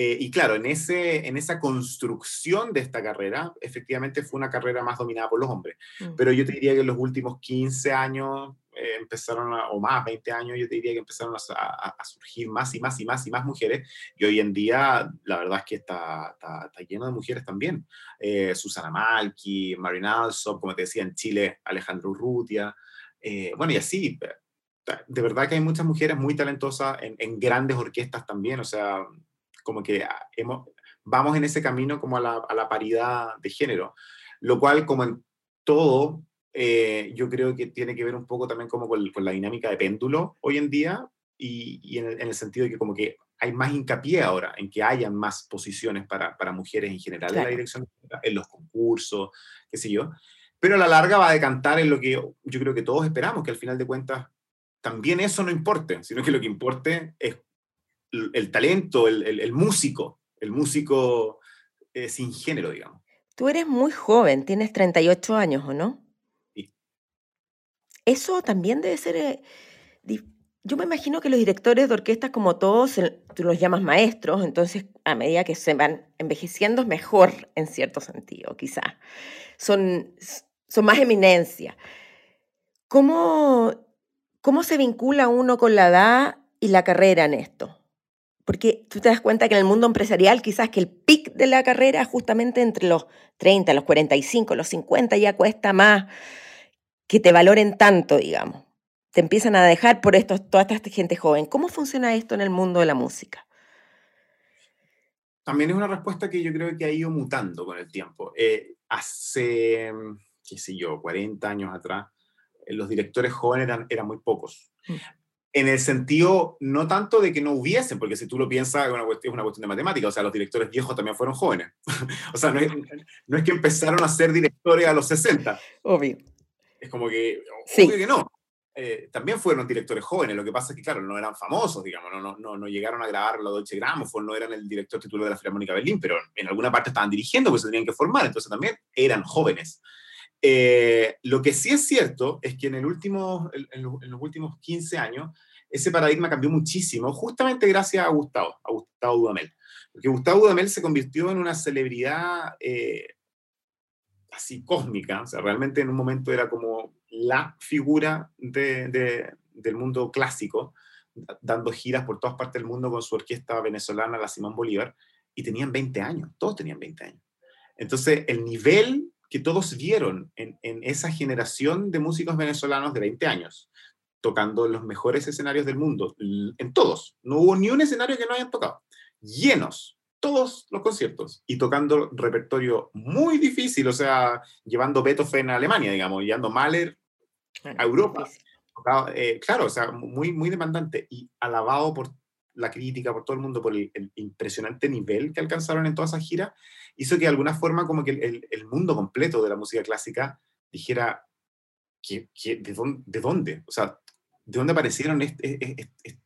Eh, y claro, en, ese, en esa construcción de esta carrera, efectivamente fue una carrera más dominada por los hombres. Mm. Pero yo te diría que en los últimos 15 años eh, empezaron, o más, 20 años, yo te diría que empezaron a, a, surgir más y más y más y más mujeres. Y hoy en día, la verdad es que está, está, lleno de mujeres también. Eh, Susana Malki, Marin Alsop, como te decía, en Chile, Alejandro Urrutia. bueno, y así, de verdad que hay muchas mujeres muy talentosas en, grandes orquestas también. O sea, como que ah, vamos en ese camino como a la, a la paridad de género, lo cual como en todo, eh, yo creo que tiene que ver un poco también como con, la dinámica de péndulo hoy en día y, y en, el, sentido de que como que hay más hincapié ahora en que haya más posiciones para, para mujeres en general en la dirección, en los concursos, qué sé yo. Pero a la larga va a decantar en lo que yo creo que todos esperamos, que al final de cuentas también eso no importe, sino que lo que importe es el talento, el, músico, el músico eh, sin género, digamos. Tú eres muy joven, tienes 38 años, ¿o no? Eso también debe ser... Eh, yo me imagino que los directores de orquestas, como todos, tú los llamas maestros, entonces a medida que se van envejeciendo es mejor en cierto sentido, quizás. Son, son más eminencia. ¿Cómo, ¿Cómo se vincula uno con la edad y la carrera en esto? Porque tú te das cuenta que en el mundo empresarial quizás que el pic de la carrera justamente entre los 30, los 45, los 50 ya cuesta más que te valoren tanto, digamos. Te empiezan a dejar por esto, toda esta gente joven. ¿Cómo funciona esto en el mundo de la música? También es una respuesta que yo creo que ha ido mutando con el tiempo. Eh, hace, qué sé yo, 40 años atrás, eh, los directores jóvenes eran, eran muy pocos. Mm. En el sentido, no tanto de que no hubiesen, porque si tú lo piensas, es una cuestión, es una cuestión de matemática, o sea, los directores viejos también fueron jóvenes. o sea, no es, no es, que empezaron a ser directores a los 60. Obvio. Es como que, sí. obvio que no. Eh, también fueron directores jóvenes, lo que pasa es que, claro, no eran famosos, digamos, no, no, no, llegaron a grabar la Deutsche Grammophon, no eran el director titular de la Filarmónica Berlín, pero en alguna parte estaban dirigiendo, pues se tenían que formar, entonces también eran jóvenes. Eh, lo que sí es cierto es que en, el último, en, los, últimos 15 años ese paradigma cambió muchísimo, justamente gracias a Gustavo, a Gustavo Dudamel. Porque Gustavo Dudamel se convirtió en una celebridad eh, así cósmica, o sea, realmente en un momento era como la figura de, del mundo clásico, dando giras por todas partes del mundo con su orquesta venezolana, la Simón Bolívar, y tenían 20 años, todos tenían 20 años. Entonces, el nivel que todos vieron en, en esa generación de músicos venezolanos de 20 años, tocando los mejores escenarios del mundo, en todos, no hubo ni un escenario que no hayan tocado, llenos, todos los conciertos y tocando repertorio muy difícil, o sea, llevando Beethoven a Alemania, digamos, llevando Mahler a Europa. Eh, claro, o sea, muy, muy demandante y alabado por la crítica, por todo el mundo, por el, impresionante nivel que alcanzaron en toda esa gira, hizo que de alguna forma como que el, el mundo completo de la música clásica dijera, que, de, dónde, ¿de dónde? O sea, ¿de dónde aparecieron este, este, este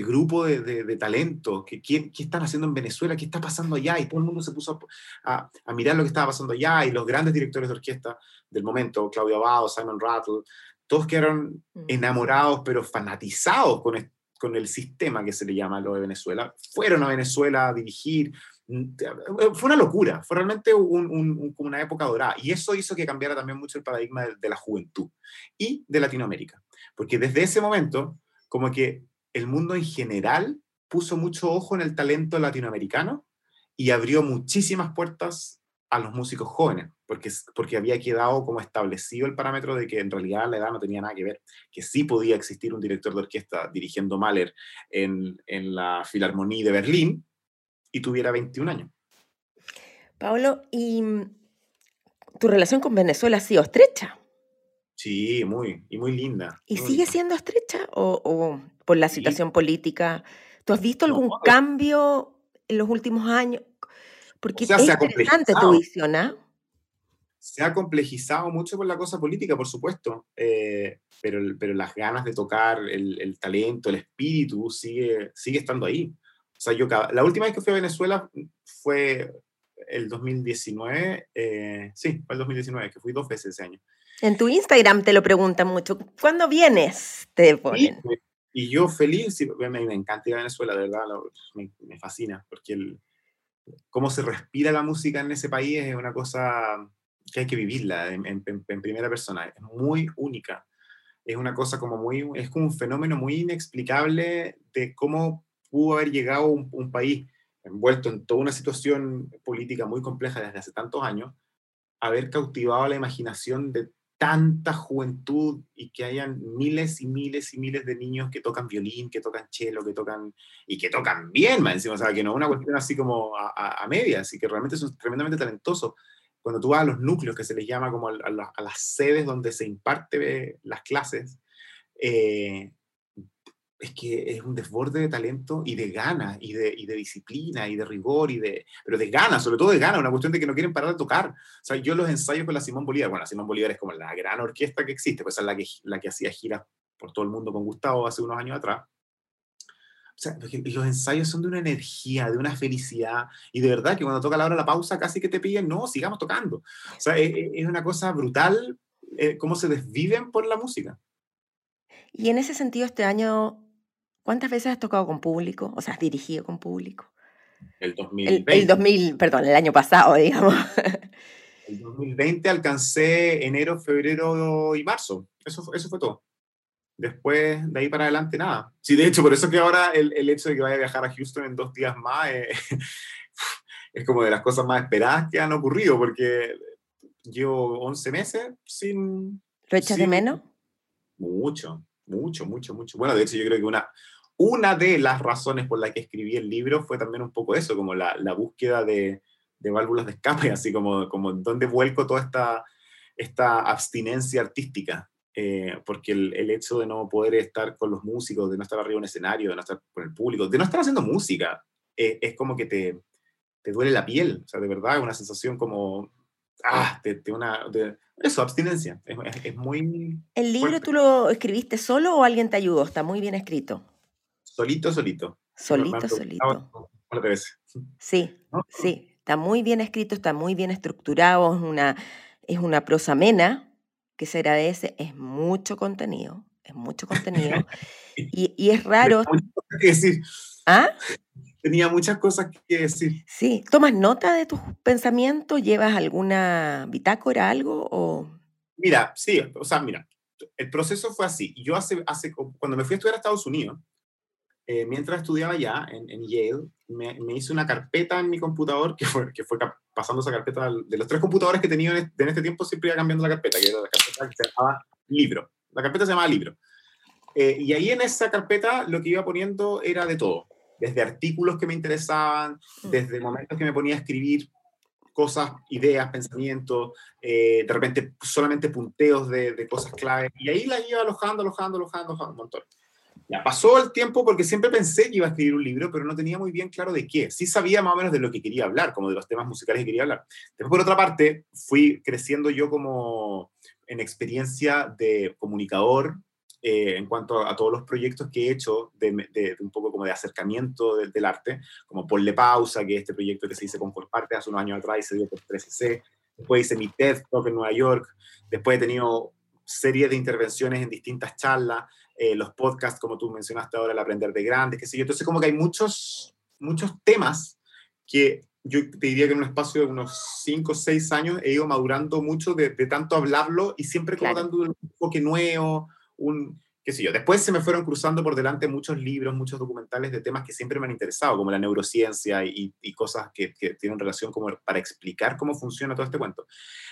grupo de, de, talento, que, ¿qué, ¿qué, están haciendo en Venezuela? ¿Qué está pasando allá? Y todo el mundo se puso a, a, mirar lo que estaba pasando allá y los grandes directores de orquesta del momento, Claudio Abado, Simon Rattle, todos quedaron mm. enamorados, pero fanatizados con, con el sistema que se le llama lo de Venezuela. Fueron a Venezuela a dirigir. Mm, fue una locura, fue realmente un, un, una época dorada. Y eso hizo que cambiara también mucho el paradigma de, de la juventud y de Latinoamérica. Porque desde ese momento, como que el mundo en general puso mucho ojo en el talento latinoamericano y abrió muchísimas puertas a los músicos jóvenes, porque, porque había quedado como establecido el parámetro de que en realidad la edad no tenía nada que ver, que sí podía existir un director de orquesta dirigiendo Mahler en, en la Filarmonía de Berlín y tuviera 21 años. Pablo, ¿y tu relación con Venezuela ha sido estrecha? Sí, muy, y muy linda. ¿Y sigue siendo estrecha o, por la situación política? ¿Tú has visto algún cambio en los últimos años? Porque es interesante tu visión, ¿ah? Se ha complejizado mucho por la cosa política, por supuesto, eh, pero, pero las ganas de tocar, el, talento, el espíritu sigue, sigue estando ahí. O sea, yo la última vez que fui a Venezuela fue el 2019, eh, sí, fue el 2019, que fui dos veces ese año. En tu Instagram te lo preguntan mucho. ¿Cuándo vienes? Te ponen. Y, yo feliz, me, me, encanta ir a Venezuela, de verdad, me, me, fascina, porque el, cómo se respira la música en ese país es una cosa que hay que vivirla en, en, en, primera persona, es muy única. Es una cosa como muy, es como un fenómeno muy inexplicable de cómo pudo haber llegado un, un país envuelto en toda una situación política muy compleja desde hace tantos años, haber cautivado la imaginación de tanta juventud y que hayan miles y miles y miles de niños que tocan violín, que tocan cello, que tocan y que tocan bien, más encima, o sea, que no es una cuestión así como a, a, media, así que realmente son tremendamente talentosos. Cuando tú vas a los núcleos, que se les llama como a, a las sedes donde se imparte las clases, eh, es que es un desborde de talento y de ganas y de, y de disciplina y de rigor y de pero de ganas sobre todo de ganas una cuestión de que no quieren parar de tocar o sea yo los ensayos con la Simón Bolívar bueno la Simón Bolívar es como la gran orquesta que existe pues es la que la que hacía giras por todo el mundo con Gustavo hace unos años atrás o sea, los ensayos son de una energía, de una felicidad, y de verdad que cuando toca la hora de la pausa casi que te piden, no, sigamos tocando. O sea, es, es una cosa brutal eh, cómo se desviven por la música. Y en ese sentido, este año ¿Cuántas veces has tocado con público? O sea, has dirigido con público. El 2020. El, 2000, perdón, el año pasado, digamos. El 2020 alcancé enero, febrero y marzo. Eso, eso fue todo. después de ahí para adelante nada. Sí, de hecho, por eso que ahora el, el hecho de que vaya a viajar a Houston en dos días más eh, es como de las cosas más esperadas que han ocurrido, porque llevo 11 meses sin... ¿Lo echas de menos? Mucho, mucho, mucho, mucho. Bueno, de hecho yo creo que una, una de las razones por las que escribí el libro fue también un poco eso, como la, la búsqueda de, de, válvulas de escape, así como, como dónde vuelco toda esta, esta abstinencia artística. Eh, porque el, el, hecho de no poder estar con los músicos, de no estar arriba en un escenario, de no estar con el público, de no estar haciendo música, eh, es como que te, te duele la piel, o sea, de verdad, una sensación como, ah, de, de una, de, eso, abstinencia, es, es, es, muy... ¿El libro fuerte. tú lo escribiste solo o alguien te ayudó? Está muy bien escrito. Solito, solito. Solito, solito. Sí, sí, está muy bien escrito, está muy bien estructurado, es una, es una prosa amena, que se agradece, es mucho contenido, es mucho contenido. y, y, es raro... que decir. ¿Ah? Tenía muchas cosas que decir. Sí, ¿tomas nota de tus pensamientos? ¿Llevas alguna bitácora, algo? O... Mira, sí, o sea, mira, el proceso fue así. Yo hace, hace cuando me fui a estudiar a Estados Unidos, eh, mientras estudiaba allá en, en Yale, me, me, hice una carpeta en mi computador, que fue, que fue pasando esa carpeta, de los tres computadores que tenía en este, en este, tiempo, siempre iba cambiando la carpeta, que era la carpeta que se llamaba libro. La carpeta se llamaba libro. Eh, y ahí en esa carpeta lo que iba poniendo era de todo, desde artículos que me interesaban, desde momentos que me ponía a escribir cosas, ideas, pensamientos, eh, de repente solamente punteos de, de, cosas clave, y ahí la iba alojando, alojando, alojando, alojando un montón. Ya pasó el tiempo porque siempre pensé que iba a escribir un libro, pero no tenía muy bien claro de qué. Sí sabía más o menos de lo que quería hablar, como de los temas musicales que quería hablar. Después, por otra parte, fui creciendo yo como en experiencia de comunicador eh, en cuanto a, todos los proyectos que he hecho de, un poco como de acercamiento de, del arte, como Ponle Pausa, que es este proyecto que se hizo con Corparte hace unos años atrás y se dio por 3C. Después hice mi TED Talk en Nueva York. Después he tenido series de intervenciones en distintas charlas eh, los podcasts, como tú mencionaste ahora, el aprender de grandes, qué sé yo. Entonces, como que hay muchos, muchos temas que yo te diría que en un espacio de unos 5 o 6 años he ido madurando mucho de, de, tanto hablarlo y siempre como claro. dando un enfoque nuevo, un, qué sé yo. Después se me fueron cruzando por delante muchos libros, muchos documentales de temas que siempre me han interesado, como la neurociencia y, y cosas que, que, tienen relación como para explicar cómo funciona todo este cuento.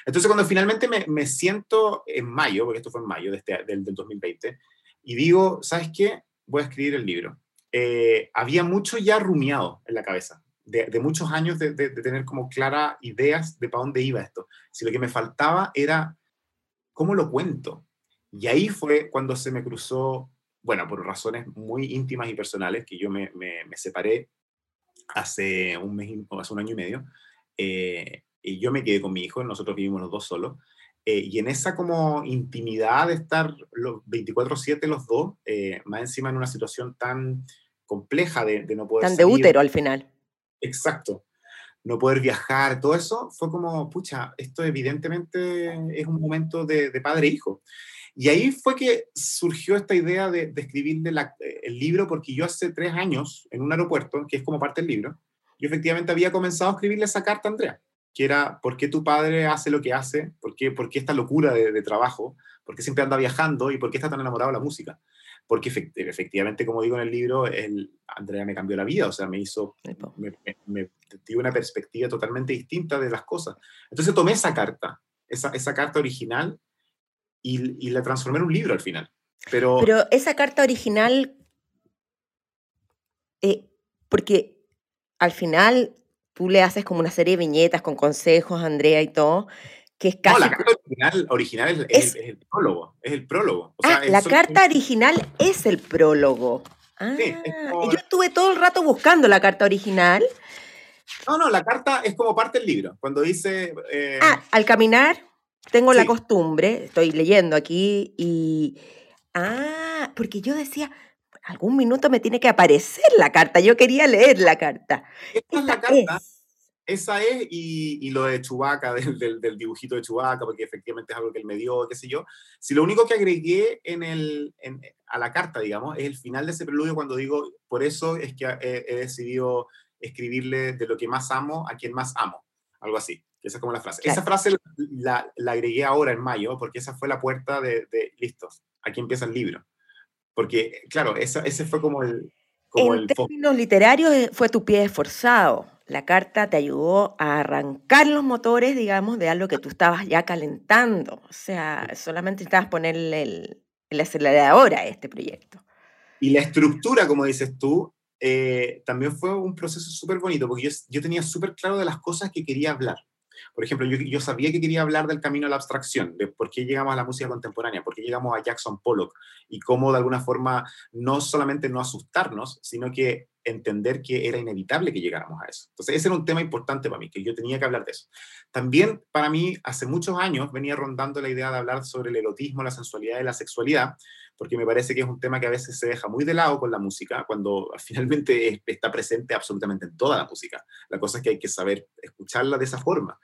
Entonces, cuando finalmente me, me siento en mayo, porque esto fue en mayo de este, del, del 2020, y digo, ¿sabes qué? Voy a escribir el libro. Eh, había mucho ya rumiado en la cabeza, de, muchos años de, tener como claras ideas de para dónde iba esto. Si lo que me faltaba era, ¿cómo lo cuento? Y ahí fue cuando se me cruzó, bueno, por razones muy íntimas y personales, que yo me, me, me separé hace un mes, hace un año y medio, eh, y yo me quedé con mi hijo, nosotros vivimos los dos solos, eh, y en esa como intimidad de estar los 24/7 los dos, eh, más encima en una situación tan compleja de, de no poder... Tan salir. de útero al final. Exacto. No poder viajar, todo eso fue como, pucha, esto evidentemente es un momento de, de padre e hijo. Y ahí fue que surgió esta idea de, de escribirle la, el libro, porque yo hace tres años, en un aeropuerto, que es como parte del libro, yo efectivamente había comenzado a escribirle esa carta a Andrea que era por qué tu padre hace lo que hace, por qué, por qué esta locura de, de, trabajo, por qué siempre anda viajando y por qué está tan enamorado de la música. Porque efectivamente, como digo en el libro, el, Andrea me cambió la vida, o sea, me hizo, me, me, me, dio una perspectiva totalmente distinta de las cosas. Entonces tomé esa carta, esa, esa carta original, y, y la transformé en un libro al final. Pero, Pero esa carta original, eh, porque al final tú le haces como una serie de viñetas con consejos, Andrea y todo, que es casi... No, la carta original, original es, es, es, es, el prólogo, es el prólogo. O sea, ah, la carta original es el prólogo. Ah, sí, como... yo estuve todo el rato buscando la carta original. No, no, la carta es como parte del libro. Cuando dice... Eh... Ah, al caminar tengo sí. la costumbre, estoy leyendo aquí y... Ah, porque yo decía, algún minuto me tiene que aparecer la carta. Yo quería leer la carta. Esta, es la carta. Es. Esa es, y, y, lo de Chubaca, del, del, del, dibujito de Chubaca, porque efectivamente es algo que él me dio, qué sé yo. Si lo único que agregué en el, en, a la carta, digamos, es el final de ese preludio cuando digo, por eso es que he, he decidido escribirle de lo que más amo a quien más amo. Algo así. Esa es como la frase. Claro. Esa frase la, la, la, agregué ahora en mayo, porque esa fue la puerta de, de listos. Aquí empieza el libro Porque, claro, ese fue como el... en términos literarios eh, fue tu pie esforzado. La carta te ayudó a arrancar los motores, digamos, de algo que tú estabas ya calentando. O sea, solamente necesitabas ponerle el, el acelerador a este proyecto. Y la estructura, como dices tú, eh, también fue un proceso súper bonito, porque yo, yo tenía súper claro de las cosas que quería hablar. Por ejemplo, yo, sabía que quería hablar del camino a la abstracción, de por qué llegamos a la música contemporánea, por qué llegamos a Jackson Pollock y cómo de alguna forma no solamente no asustarnos, sino que entender que era inevitable que llegáramos a eso. Entonces, ese era un tema importante para mí, que yo tenía que hablar de eso. También para mí, hace muchos años, venía rondando la idea de hablar sobre el erotismo, la sensualidad y la sexualidad, porque me parece que es un tema que a veces se deja muy de lado con la música, cuando finalmente está presente absolutamente en toda la música. La cosa es que hay que saber escucharla de esa forma.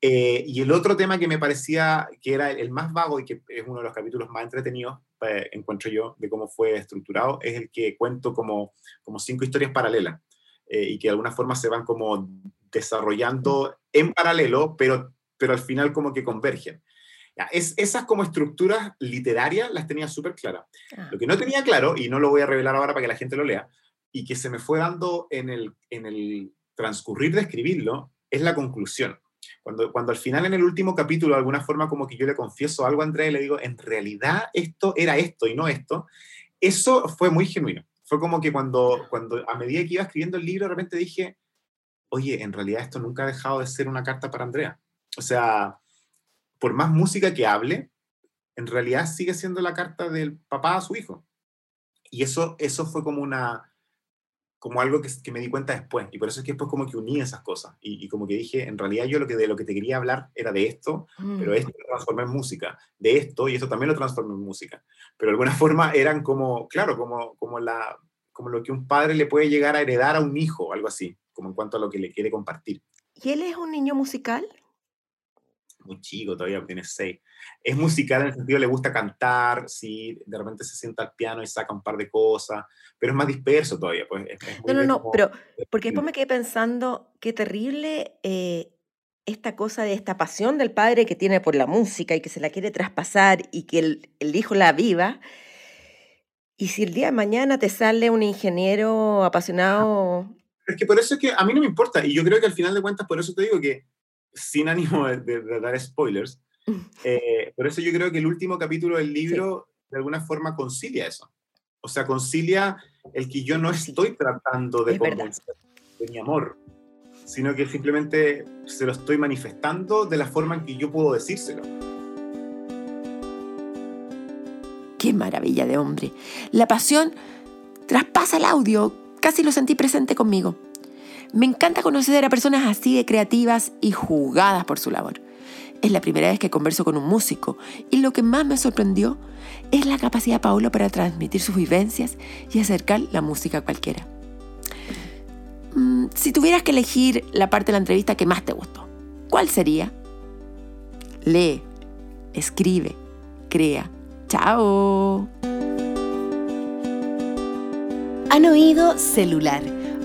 Eh, y el otro tema que me parecía que era el más vago y que es uno de los capítulos más entretenidos, eh, encuentro yo, de cómo fue estructurado, es el que cuento como, como cinco historias paralelas eh, y que de alguna forma se van como desarrollando en paralelo, pero, pero al final como que convergen. Ya, es, esas como estructuras literarias las tenía súper claras. Ah. Lo que no tenía claro, y no lo voy a revelar ahora para que la gente lo lea, y que se me fue dando en el, en el transcurrir de escribirlo, es la conclusión. Cuando, cuando al final en el último capítulo, de alguna forma como que yo le confieso algo a Andrea y le digo, en realidad esto era esto y no esto, eso fue muy genuino. Fue como que cuando, cuando a medida que iba escribiendo el libro, de repente dije, oye, en realidad esto nunca ha dejado de ser una carta para Andrea. O sea, por más música que hable, en realidad sigue siendo la carta del papá a su hijo. Y eso, eso fue como una, como algo que, que, me di cuenta después. Y por eso es que después como que uní esas cosas. Y, como que dije, en realidad yo lo que, de lo que te quería hablar era de esto, pero mm. esto lo transformé en música. De esto y esto también lo transformé en música. Pero de alguna forma eran como, claro, como, como, la, como lo que un padre le puede llegar a heredar a un hijo, algo así, como en cuanto a lo que le quiere compartir. ¿Y él es un niño musical? Muy chico, todavía tiene seis. Es musical en el sentido, le gusta cantar, sí, de repente se sienta al piano y saca un par de cosas, pero es más disperso todavía. Pues, no, no, no, pero porque después me quedé pensando, qué terrible eh, esta cosa de esta pasión del padre que tiene por la música y que se la quiere traspasar y que el, el hijo la viva. Y si el día de mañana te sale un ingeniero apasionado... Es que por eso es que a mí no me importa, y yo creo que al final de cuentas, por eso te digo que sin ánimo de, dar spoilers, eh, por eso yo creo que el último capítulo del libro de alguna forma concilia eso. O sea, concilia el que yo no estoy tratando de convencer de mi amor, sino que simplemente se lo estoy manifestando de la forma en que yo puedo decírselo. Qué maravilla de hombre. La pasión traspasa el audio, casi lo sentí presente conmigo. Me encanta conocer a personas así de creativas y jugadas por su labor. Es la primera vez que converso con un músico y lo que más me sorprendió es la capacidad de Paulo para transmitir sus vivencias y acercar la música a cualquiera. Mm, si tuvieras que elegir la parte de la entrevista que más te gustó, ¿cuál sería? Lee, escribe, crea. ¡Chao! Han oído celular